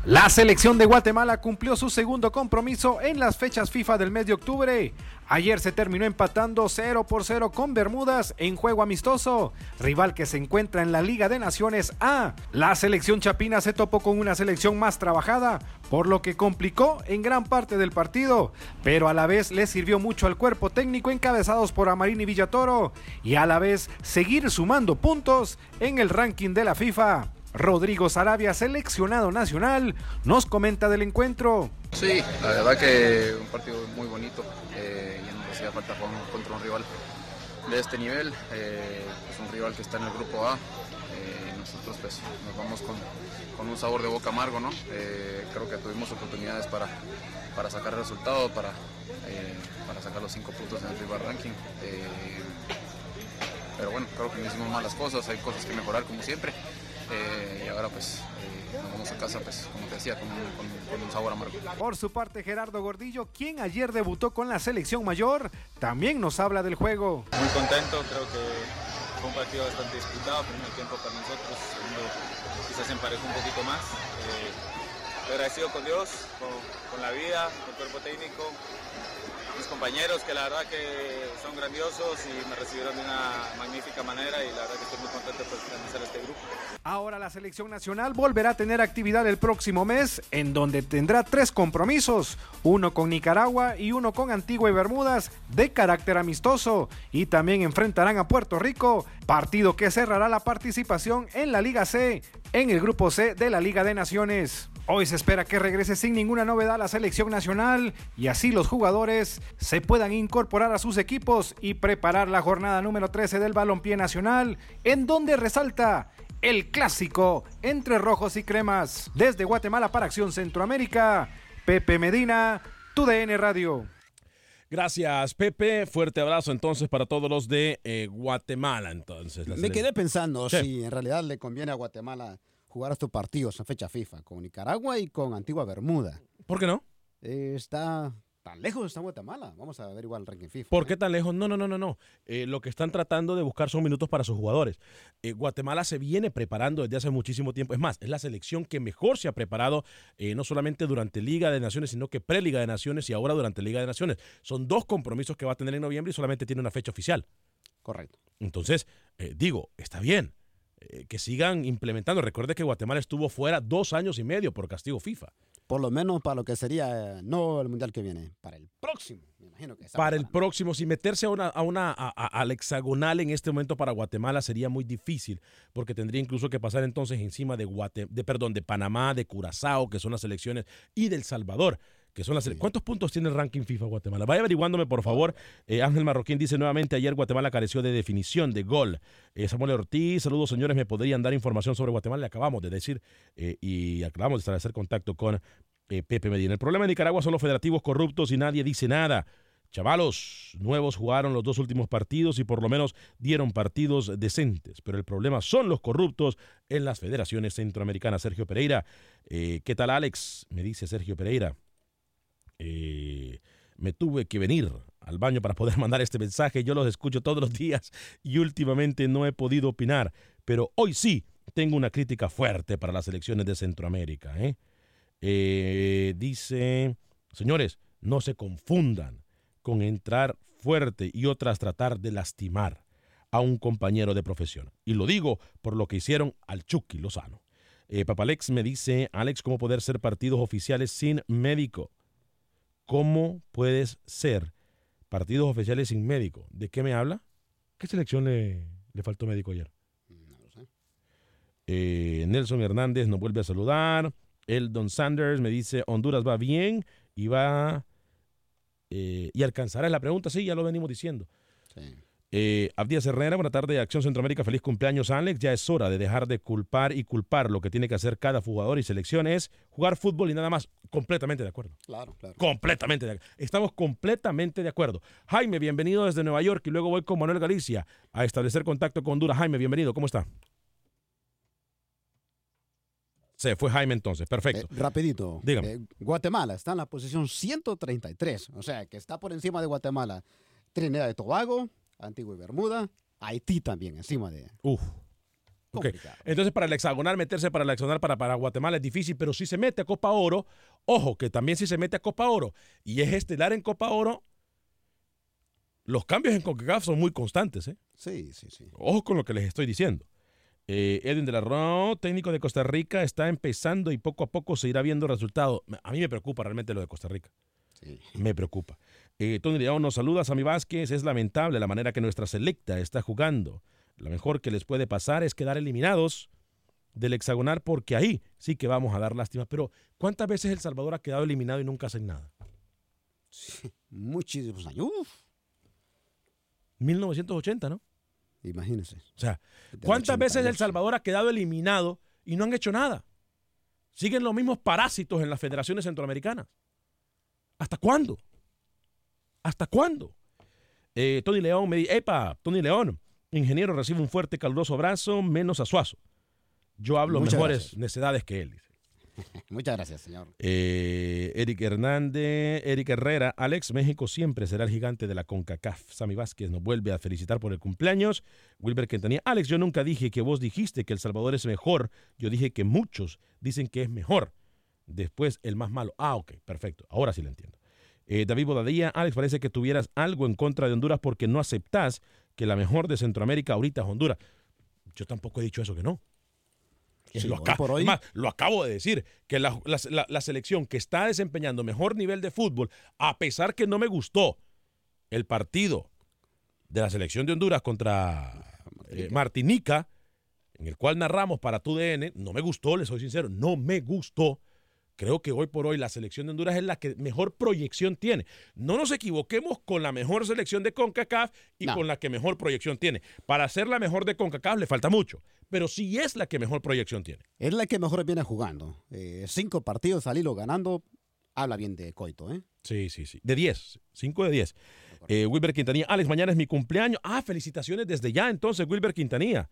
La selección de Guatemala cumplió su segundo compromiso en las fechas FIFA del mes de octubre. Ayer se terminó empatando 0 por 0 con Bermudas en juego amistoso, rival que se encuentra en la Liga de Naciones A. La selección chapina se topó con una selección más trabajada, por lo que complicó en gran parte del partido, pero a la vez le sirvió mucho al cuerpo técnico encabezados por Amarín y Villatoro y a la vez seguir sumando puntos en el ranking de la FIFA. Rodrigo Sarabia, seleccionado nacional, nos comenta del encuentro. Sí, la verdad que un partido muy bonito. Eh, nos hacía falta jugar contra un rival de este nivel. Eh, es un rival que está en el grupo A. Eh, nosotros pues, nos vamos con, con, un sabor de boca amargo, ¿no? Eh, creo que tuvimos oportunidades para, para sacar resultados, para, para sacar los cinco puntos en el rival ranking. pero bueno, creo que no hicimos malas cosas, hay cosas que mejorar como siempre. Y ahora pues nos vamos a casa, pues, como te decía, con un, con, con un, sabor amargo. Por su parte, Gerardo Gordillo, quien ayer debutó con la selección mayor, también nos habla del juego. Muy contento, creo que fue un partido bastante disputado, primer tiempo para nosotros, segundo quizás se emparejó un poquito más. Eh, agradecido con Dios, con, con la vida, con el cuerpo técnico, mis compañeros que la verdad que son grandiosos y me recibieron de una magnífica manera y la verdad que estoy muy contento por pertenecer este grupo. Ahora la selección nacional volverá a tener actividad el próximo mes en donde tendrá tres compromisos, uno con Nicaragua y uno con Antigua y Bermudas de carácter amistoso y también enfrentarán a Puerto Rico, partido que cerrará la participación en la Liga C, en el grupo C de la Liga de Naciones. Hoy se espera que regrese sin ninguna novedad a la selección nacional y así los jugadores se puedan incorporar a sus equipos y preparar la jornada número 13 del balompié nacional, en donde resalta el clásico entre rojos y cremas. Desde Guatemala para Acción Centroamérica, Pepe Medina, TUDN Radio. Gracias, Pepe. Fuerte abrazo entonces para todos los de eh, Guatemala. Entonces, Me quedé pensando sí. si en realidad le conviene a Guatemala jugar estos partidos en fecha FIFA con Nicaragua y con Antigua Bermuda. ¿Por qué no? Eh, está tan lejos está Guatemala. Vamos a ver igual el ranking FIFA. ¿Por qué tan lejos? No, no, no, no, no. Eh, lo que están tratando de buscar son minutos para sus jugadores. Eh, Guatemala se viene preparando desde hace muchísimo tiempo. Es más, es la selección que mejor se ha preparado, no solamente durante Liga de Naciones, sino que pre-Liga de Naciones y ahora durante Liga de Naciones. Son dos compromisos que va a tener en noviembre y solamente tiene una fecha oficial. Correcto. Entonces, digo, está bien que sigan implementando. Recuerde que Guatemala estuvo fuera dos años y medio por castigo FIFA. Por lo menos para lo que sería, eh, no el mundial que viene, para el próximo. Me imagino que para el próximo, si meterse a una, a una a, a, al hexagonal en este momento para Guatemala sería muy difícil, porque tendría incluso que pasar entonces encima de Guate, de perdón, de Panamá, de Curazao, que son las selecciones, y del Salvador que son las sí. ¿Cuántos puntos tiene el ranking FIFA Guatemala? Vaya averiguándome, por favor. Eh, Ángel Marroquín dice nuevamente, ayer Guatemala careció de definición de gol. Eh, Samuel Ortiz, saludos señores, ¿me podrían dar información sobre Guatemala? Le acabamos de decir eh, y acabamos de establecer contacto con Pepe Medina. El problema de Nicaragua son los federativos corruptos y nadie dice nada. Chavalos nuevos jugaron los dos últimos partidos y por lo menos dieron partidos decentes, pero el problema son los corruptos en las federaciones centroamericanas. Sergio Pereira, ¿qué tal Alex? Me dice Sergio Pereira. Eh, me tuve que venir al baño para poder mandar este mensaje. Yo los escucho todos los días y últimamente no he podido opinar, pero hoy sí tengo una crítica fuerte para las elecciones de Centroamérica. ¿eh? Eh, dice, señores, no se confundan con entrar fuerte y otras tratar de lastimar a un compañero de profesión. Y lo digo por lo que hicieron al Chucky Lozano. Eh, Papalex me dice, Alex, ¿cómo poder ser partidos oficiales sin médico? ¿Cómo puedes ser partidos oficiales sin médico? ¿De qué me habla? ¿Qué selección le, le faltó médico ayer? No lo sé. Eh, Nelson Hernández nos vuelve a saludar. El Don Sanders me dice, Honduras va bien y va... Eh, y alcanzará la pregunta, sí, ya lo venimos diciendo. Sí. Eh, Abdías Herrera, buena tarde, Acción Centroamérica, feliz cumpleaños Alex, ya es hora de dejar de culpar y culpar, lo que tiene que hacer cada jugador y selección es jugar fútbol y nada más, completamente de acuerdo. Claro, claro. Completamente de acuerdo. Estamos completamente de acuerdo. Jaime, bienvenido desde Nueva York y luego voy con Manuel Galicia a establecer contacto con Honduras. Jaime, bienvenido, ¿cómo está? Se fue Jaime entonces, perfecto. Eh, rapidito. Dígame. Eh, Guatemala está en la posición 133, o sea que está por encima de Guatemala. Trinidad y Tobago, Antigua y Bermuda, Haití también encima de. Uf. Okay. Entonces, para el hexagonal, meterse para el hexagonal para, para Guatemala es difícil, pero si se mete a Copa Oro, ojo, que también si se mete a Copa Oro y es estelar en Copa Oro, los cambios en CONCACAF son muy constantes. ¿eh? Sí, sí, sí. Ojo con lo que les estoy diciendo. Eh, Edwin de la Ro, técnico de Costa Rica, está empezando y poco a poco se irá viendo resultados. A mí me preocupa realmente lo de Costa Rica. Sí. Me preocupa. Eh, Tony León nos saluda, Sammy Vázquez. Es lamentable la manera que nuestra selecta está jugando. Lo mejor que les puede pasar es quedar eliminados del hexagonal porque ahí sí que vamos a dar lástima. Pero ¿cuántas veces El Salvador ha quedado eliminado y nunca hacen nada? Muchísimos años. Uf, 1980, ¿no? imagínense. O sea, ¿cuántas veces El 88? Salvador ha quedado eliminado y no han hecho nada? Siguen los mismos parásitos en las federaciones centroamericanas. ¿Hasta cuándo? ¿Hasta cuándo? Eh, Tony León me dice, epa, Tony León, ingeniero, recibe un fuerte caluroso abrazo, menos a Suazo. Yo hablo Muchas mejores gracias. necedades que él, dice. Muchas gracias, señor. Eh, Eric Hernández, Eric Herrera, Alex, México siempre será el gigante de la CONCACAF. Sammy Vázquez nos vuelve a felicitar por el cumpleaños. Wilber Quintanilla, Alex, yo nunca dije que vos dijiste que El Salvador es mejor. Yo dije que muchos dicen que es mejor. Después el más malo. Ah, ok, perfecto. Ahora sí lo entiendo. Eh, David Bodadilla, Alex, parece que tuvieras algo en contra de Honduras porque no aceptás que la mejor de Centroamérica ahorita es Honduras. Yo tampoco he dicho eso que no. Sí, lo, por hoy. más, lo acabo de decir, que la, la- la- la selección que está desempeñando mejor nivel de fútbol, a pesar que no me gustó el partido de la selección de Honduras contra eh, Martinica, en el cual narramos para tu DN, no me gustó, les soy sincero, no me gustó. Creo que hoy por hoy la selección de Honduras es la que mejor proyección tiene. No nos equivoquemos con la mejor selección de CONCACAF y No. con la que mejor proyección tiene. Para ser la mejor de CONCACAF le falta mucho, pero sí es la que mejor proyección tiene. Es la que mejor viene jugando. Eh, cinco partidos al hilo ganando. Habla bien de Coito, ¿eh? Sí, sí, sí. De 10, 5 de 10. Eh, Wilber Quintanilla, Alex, mañana es mi cumpleaños. Ah, felicitaciones desde ya, entonces, Wilber Quintanilla.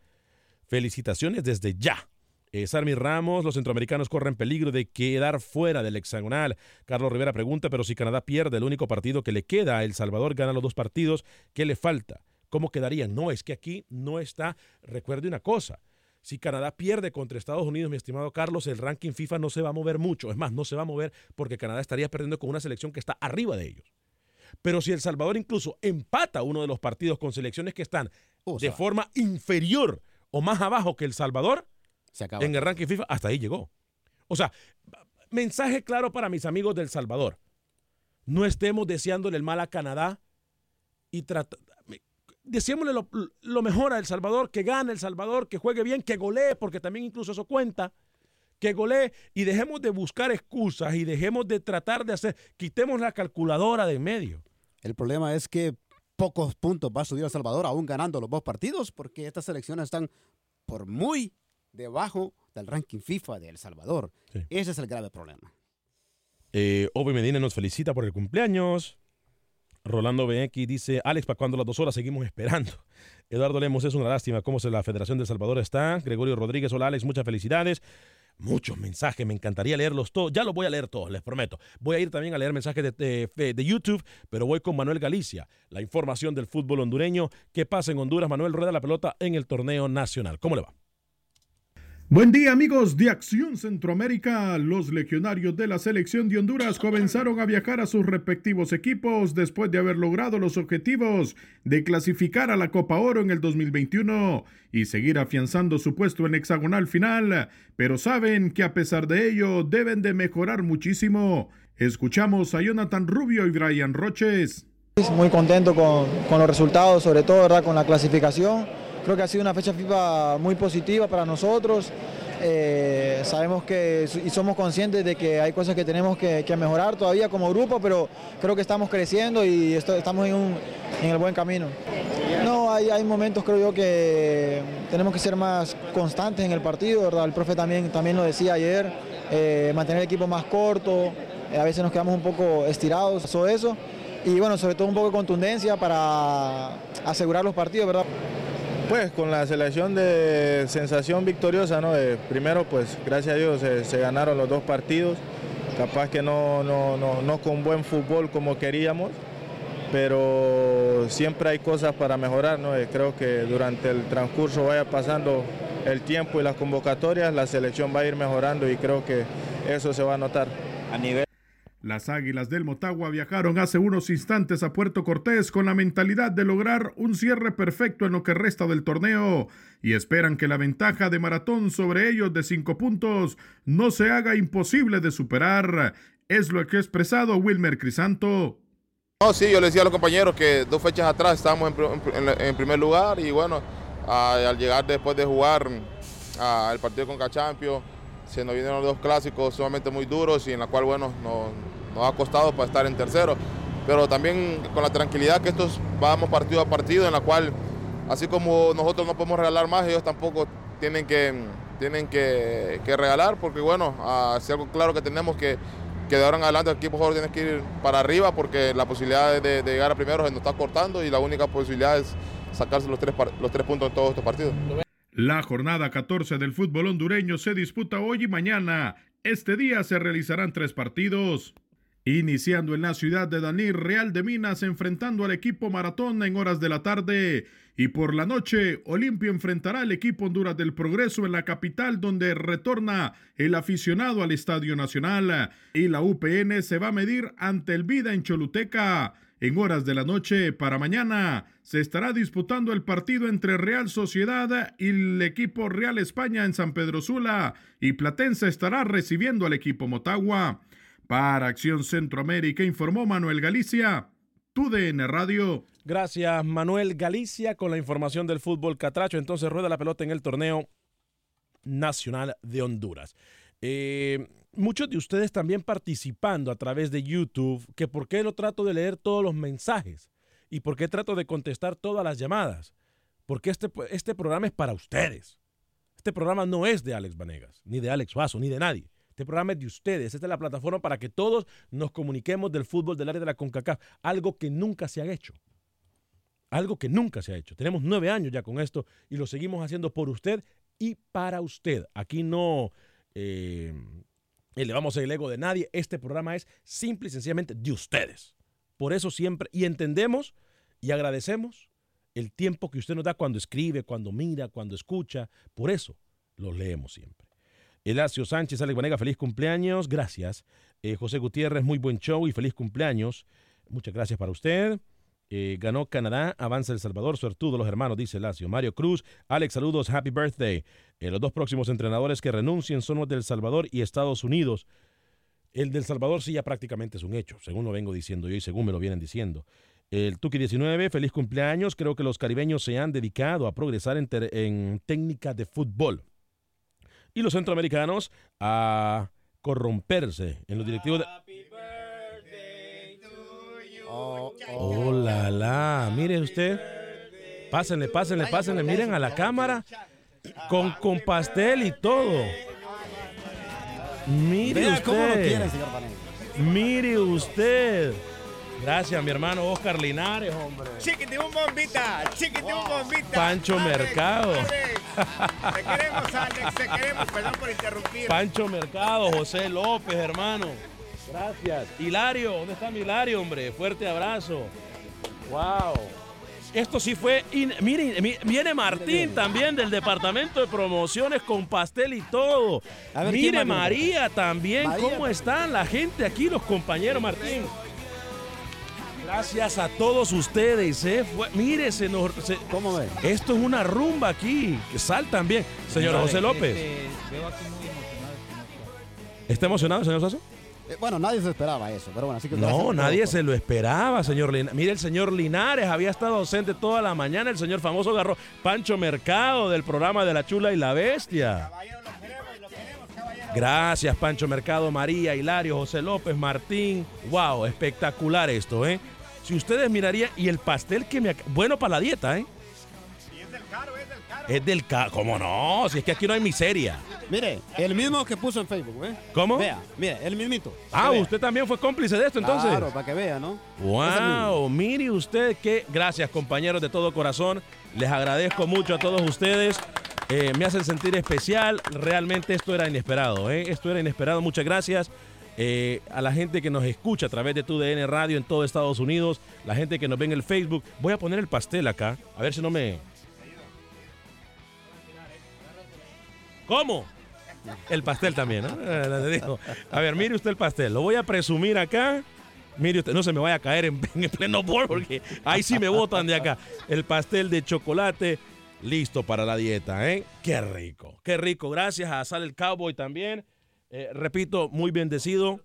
Felicitaciones desde ya. Eh, Sarmi Ramos, los centroamericanos corren peligro de quedar fuera del hexagonal. Carlos Rivera pregunta, pero si Canadá pierde el único partido que le queda a El Salvador, gana los dos partidos, ¿qué le falta? ¿Cómo quedarían? No, es que aquí no está. Recuerde una cosa. Si Canadá pierde contra Estados Unidos, mi estimado Carlos, el ranking FIFA no se va a mover mucho. Es más, no se va a mover porque Canadá estaría perdiendo con una selección que está arriba de ellos. Pero si El Salvador incluso empata uno de los partidos con selecciones que están de forma inferior o más abajo que El Salvador, Se acaba. en el ranking FIFA, hasta ahí llegó. O sea, mensaje claro para mis amigos del Salvador. No estemos deseándole el mal a Canadá y deseémosle lo, lo mejor a El Salvador, que gane El Salvador, que juegue bien, que golee, porque también incluso eso cuenta, que golee y dejemos de buscar excusas y dejemos de tratar de hacer, quitemos la calculadora de en medio. El problema es que pocos puntos va a subir El Salvador, aún ganando los dos partidos, porque estas selecciones están por muy debajo del ranking FIFA de El Salvador. Ese es el grave problema. Eh, Obi Medina nos felicita por el cumpleaños. Rolando BX dice, Alex, ¿para cuándo las dos horas seguimos esperando? Eduardo Lemos, es una lástima cómo se la Federación de El Salvador está. Gregorio Rodríguez, hola Alex, muchas felicidades. Muchos mensajes, me encantaría leerlos todos. Ya los voy a leer todos, les prometo. Voy a ir también a leer mensajes de, de- de YouTube, pero voy con Manuel Galicia. La información del fútbol hondureño. ¿Qué pasa en Honduras? Manuel rueda la pelota en el torneo nacional. ¿Cómo le va? Buen día amigos de Acción Centroamérica. Los legionarios de la selección de Honduras comenzaron a viajar a sus respectivos equipos después de haber logrado los objetivos de clasificar a la Copa Oro en el 2021 y seguir afianzando su puesto en hexagonal final, pero saben que a pesar de ello deben de mejorar muchísimo. Escuchamos a Jonathan Rubio y Brian Roches. Muy contento con, con los resultados, sobre todo ¿verdad? con la clasificación. Creo que ha sido una fecha FIFA muy positiva para nosotros. Eh, sabemos que y somos conscientes de que hay cosas que tenemos que, mejorar todavía como grupo, pero creo que estamos creciendo y estamos en, el buen camino. No, hay, momentos creo yo que tenemos que ser más constantes en el partido, ¿verdad? El profe también, también lo decía ayer, eh, mantener el equipo más corto, eh, a veces nos quedamos un poco estirados, todo eso. Y bueno, sobre todo un poco de contundencia para asegurar los partidos, ¿verdad? Pues con la selección de sensación victoriosa, ¿no? Primero, pues gracias a Dios se, se ganaron los dos partidos. Capaz que no, no, no, no con buen fútbol como queríamos, pero siempre hay cosas para mejorar, ¿no? Creo que durante el transcurso vaya pasando el tiempo y las convocatorias, la selección va a ir mejorando y creo que eso se va a notar. A nivel Las Águilas del Motagua viajaron hace unos instantes a Puerto Cortés con la mentalidad de lograr un cierre perfecto en lo que resta del torneo y esperan que la ventaja de maratón sobre ellos de cinco puntos no se haga imposible de superar. Es lo que ha expresado Wilmer Crisanto. No, sí, yo le decía a los compañeros que dos fechas atrás estábamos en, pr- en- en primer lugar y bueno, al llegar después de jugar al partido con Cachampio. Se nos vinieron dos clásicos sumamente muy duros y en la cual, bueno, nos, nos ha costado para estar en tercero. Pero también con la tranquilidad que estos vamos partido a partido, en la cual, así como nosotros no podemos regalar más, ellos tampoco tienen que, tienen que, regalar, porque bueno, así algo claro que tenemos que, que de ahora en adelante el equipo jugador tiene que ir para arriba, porque la posibilidad de, llegar a primero se nos está cortando y la única posibilidad es sacarse los tres, los tres puntos en todos estos partidos. La jornada 14 del fútbol hondureño se disputa hoy y mañana. Este día se realizarán tres partidos. Iniciando en la ciudad de Danir, Real de Minas enfrentando al equipo Maratón en horas de la tarde. Y por la noche, Olimpia enfrentará al equipo Honduras del Progreso en la capital, donde retorna el aficionado al Estadio Nacional. Y la UPN se va a medir ante el Vida en Choluteca. En horas de la noche para mañana se estará disputando el partido entre Real Sociedad y el equipo Real España en San Pedro Sula y Platense estará recibiendo al equipo Motagua. Para Acción Centroamérica informó Manuel Galicia, TUDN Radio. Gracias, Manuel Galicia, con la información del fútbol catracho. Entonces rueda la pelota en el torneo nacional de Honduras. Eh, muchos de ustedes también participando a través de YouTube, que por qué no trato de leer todos los mensajes y por qué trato de contestar todas las llamadas. Porque este, este programa es para ustedes. Este programa no es de Alex Vanegas, ni de Alex Vaso, ni de nadie. Este programa es de ustedes. Esta es la plataforma para que todos nos comuniquemos del fútbol del área de la CONCACAF. Algo que nunca se ha hecho. Algo que nunca se ha hecho. Tenemos nueve años ya con esto y lo seguimos haciendo por usted y para usted. Aquí no eh, elevamos el ego de nadie. Este programa es simple y sencillamente de ustedes. Por eso siempre, y entendemos y agradecemos el tiempo que usted nos da cuando escribe, cuando mira, cuando escucha. Por eso los leemos siempre. Elacio Sánchez, Alex Vanega, feliz cumpleaños. Gracias. Eh, José Gutiérrez, muy buen show y feliz cumpleaños. Muchas gracias para usted. Eh, ganó Canadá, avanza El Salvador, suertudo los hermanos, dice Lacio. Mario Cruz, Alex, saludos, happy birthday. Eh, los dos próximos entrenadores que renuncien son los del Salvador y Estados Unidos. El del Salvador sí ya prácticamente es un hecho, según lo vengo diciendo yo y según me lo vienen diciendo. El Tuki 19, feliz cumpleaños. Creo que los caribeños se han dedicado a progresar en, técnica de fútbol. Y los centroamericanos a corromperse en los directivos de... Oh, la, la. Mire usted. Pásenle, pásenle, pásenle. Miren a la cámara. Con, con pastel y todo. Mire Vea cómo lo usted. Mire usted. Gracias, mi hermano Oscar Linares, hombre. Chiquitín bombita, chiquitín bombita. Pancho Mercado. Te queremos, Alex, te queremos. Perdón por interrumpir. Pancho Mercado, José López, hermano. Gracias. Hilario, ¿dónde está mi Hilario, hombre? Fuerte abrazo. Wow. Esto sí fue. in- Miren, mi- viene Martín también del departamento de promociones con pastel y todo. A ver, ¿quién Mire? María también. María ¿Cómo están la gente aquí, los compañeros Martín? Gracias a todos ustedes, ¿eh? Fue- mire, se nos. se- ¿Cómo ve? Esto es una rumba aquí. Que saltan bien. Señor José López. este, veo aquí muy emocionado. ¿Está emocionado, señor Sasso? Eh, bueno, nadie se esperaba eso, pero bueno, así que No, nadie se lo esperaba, señor Linares. Mire, el señor Linares había estado ausente toda la mañana. El señor famoso agarró Pancho Mercado del programa de La Chula y la Bestia. Gracias, Pancho Mercado, María, Hilario, José López, Martín. Wow, espectacular esto, ¿eh? Si ustedes mirarían, y el pastel que me... Bueno para la dieta, ¿eh? Es del caro, ¿cómo no? Si es que aquí no hay miseria. Mire, el mismo que puso en Facebook, ¿eh? ¿Cómo? Vea, mire, el mismito. Ah, usted también fue cómplice de esto entonces. Claro, para que vea, ¿no? Es. Wow, mire usted que gracias compañeros de todo corazón. Les agradezco mucho a todos ustedes. Eh, me hacen sentir especial. Realmente esto era inesperado. ¿eh? Esto era inesperado. Muchas gracias. Eh, a la gente que nos escucha a través de TUDN Radio en todo Estados Unidos, la gente que nos ve en el Facebook. Voy a poner el pastel acá, a ver si no me... ¿Cómo? El pastel también, ¿no? Eh. A ver, mire usted el pastel. Lo voy a presumir acá. Mire usted, no se me vaya a caer en, en pleno bowl porque ahí sí me botan de acá. El pastel de chocolate listo para la dieta, ¿eh? Qué rico, qué rico. Gracias a Sal el Cowboy también. Eh, repito, muy bendecido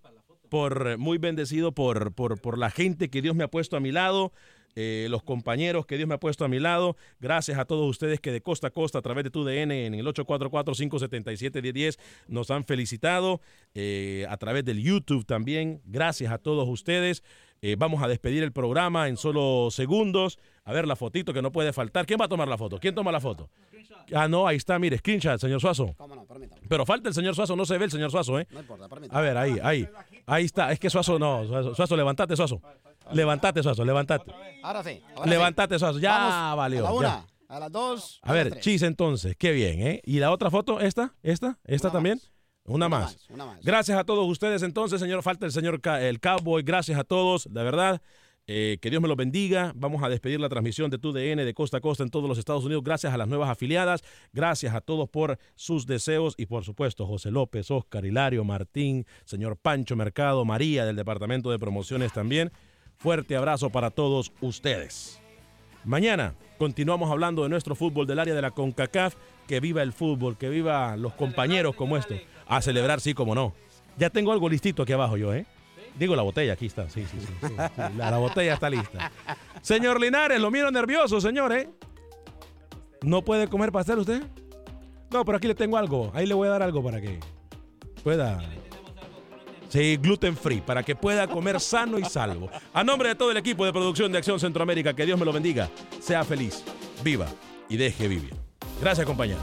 por muy bendecido por, por, por la gente que Dios me ha puesto a mi lado. eh, los compañeros que Dios me ha puesto a mi lado. Gracias a todos ustedes que de costa a costa, a través de tu DN en el 844-577-1010, nos han felicitado. eh, a través del YouTube también. Gracias a todos ustedes. Eh, vamos a despedir el programa en solo segundos. A ver la fotito que no puede faltar. ¿Quién va a tomar la foto? ¿Quién toma la foto? Ah, no, ahí está, mire, screenshot, señor Suazo. Pero falta el señor Suazo, no se ve el señor Suazo, ¿eh? No importa, permítame. A ver, ahí, ahí. Ahí está. Es que Suazo no. Suazo, Suazo, levantate, Suazo. Levantate, Suazo, levantate. Ahora sí. ahora Levantate. Suazo. Ya Vamos valió. A la ya. una, a las dos. A ver, chis entonces, qué bien, ¿eh? ¿Y la otra foto? ¿Esta? ¿Esta? ¿Esta también? Una, más. Una más. Gracias a todos ustedes entonces, señor. Falta el señor Ca- el Cowboy. Gracias a todos, de verdad. Eh, que Dios me los bendiga. Vamos a despedir la transmisión de TUDN de costa a costa en todos los Estados Unidos. Gracias a las nuevas afiliadas. Gracias a todos por sus deseos. Y por supuesto, José López, Oscar, Hilario, Martín, señor Pancho Mercado, María del Departamento de Promociones también. Fuerte abrazo para todos ustedes. Mañana continuamos hablando de nuestro fútbol del área de la CONCACAF. Que viva el fútbol, que viva los compañeros como estos. A celebrar, sí, como no. Ya tengo algo listito aquí abajo yo, ¿eh? Digo la botella, aquí está. Sí, sí, sí. La, la botella está lista. Señor Linares, lo miro nervioso, señor, ¿eh? ¿No puede comer pastel usted? No, pero aquí le tengo algo. Ahí le voy a dar algo para que pueda. Sí, gluten free, para que pueda comer sano y salvo. A nombre de todo el equipo de producción de Acción Centroamérica, que Dios me lo bendiga. Sea feliz, viva y deje vivir. Gracias, compañeros.